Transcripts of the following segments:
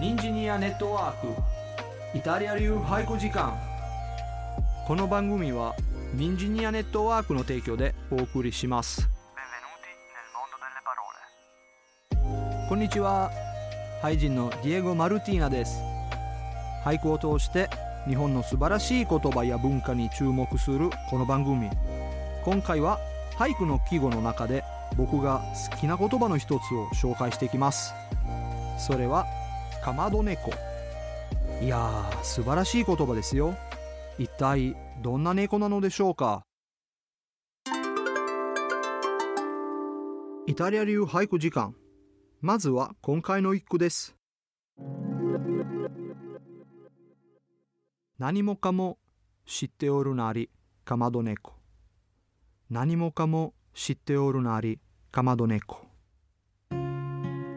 ニンジニアネットワークイタリア流俳句時間。この番組はニンジニアネットワークの提供でお送りします.こんにちは。俳人のディエゴ・マルティーナです。俳句を通して日本の素晴らしい言葉や文化に注目するこの番組。今回は俳句の季語の中で僕が好きな言葉の一つを紹介していきます。それはかまど猫。いやー素晴らしい言葉ですよ。一体どんな猫なのでしょうか？イタリア流俳句時間。まずは今回の一句です。何もかも知っておるなりかまど猫。何もかも知っておるなりかまど猫。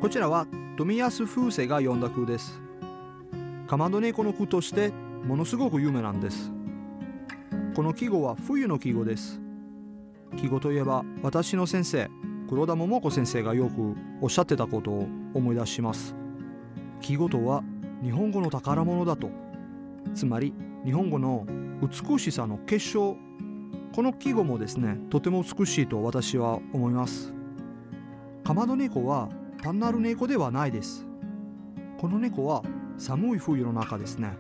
こちらは富安風世が読んだ句です。かまど猫の句としてものすごく有名なんです。この季語は冬の季語です。季語といえば私の先生黒田桃子先生がよくおっしゃってたことを思い出します。季語とは日本語の宝物だと。つまり日本語の美しさの結晶。この季語もですねとても美しいと私は思います。かまど猫は単なる猫ではないです。この猫は寒い冬の中ですね。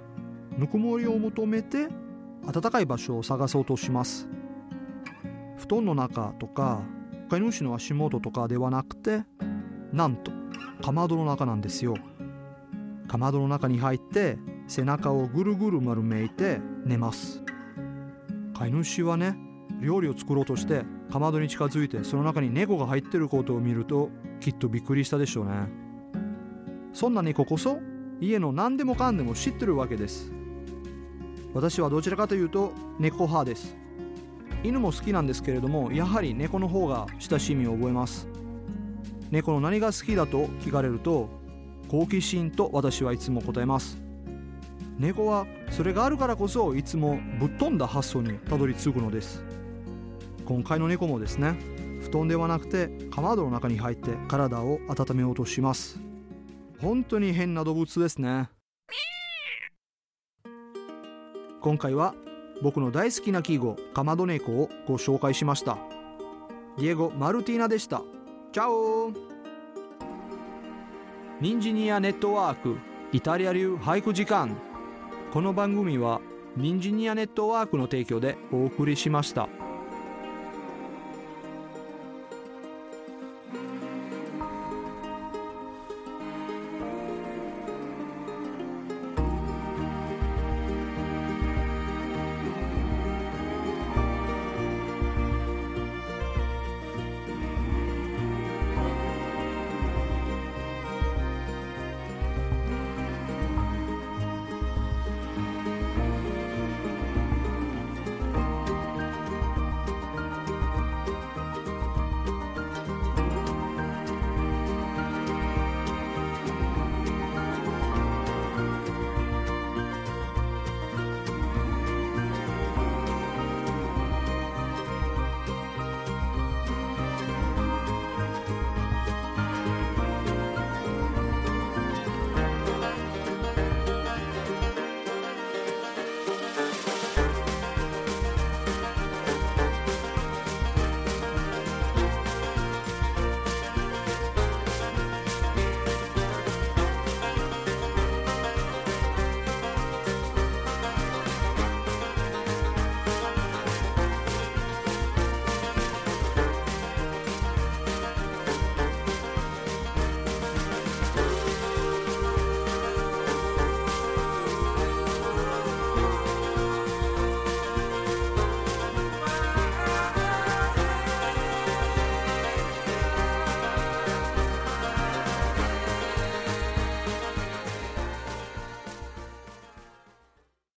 ぬくもりを求めて暖かい場所を探そうとします。布団の中とか飼い主の足元とかではなくてなんとかまどの中なんですよ。かまどの中に入って背中をぐるぐる丸めいて寝ます。飼い主はね料理を作ろうとしてかまどに近づいてその中に猫が入ってることを見るときっとびっくりしたでしょうね。そんな猫こそ家の何でもかんでも知ってるわけです。私はどちらかというと猫派です。犬も好きなんですけれどもやはり猫の方が親しみを覚えます。猫の何が好きだと聞かれると好奇心と私はいつも答えます。猫はそれがあるからこそいつもぶっ飛んだ発想にたどり着くのです。今回の猫もですね布団ではなくてかまどの中に入って体を温めようとします。本当に変な動物ですね。今回は僕の大好きな季語かまど猫をご紹介しました。ディエゴ・マルティーナでした。チャオニンジニアネットワークイタリア流俳句時間。この番組はニンジニアネットワークの提供でお送りしました。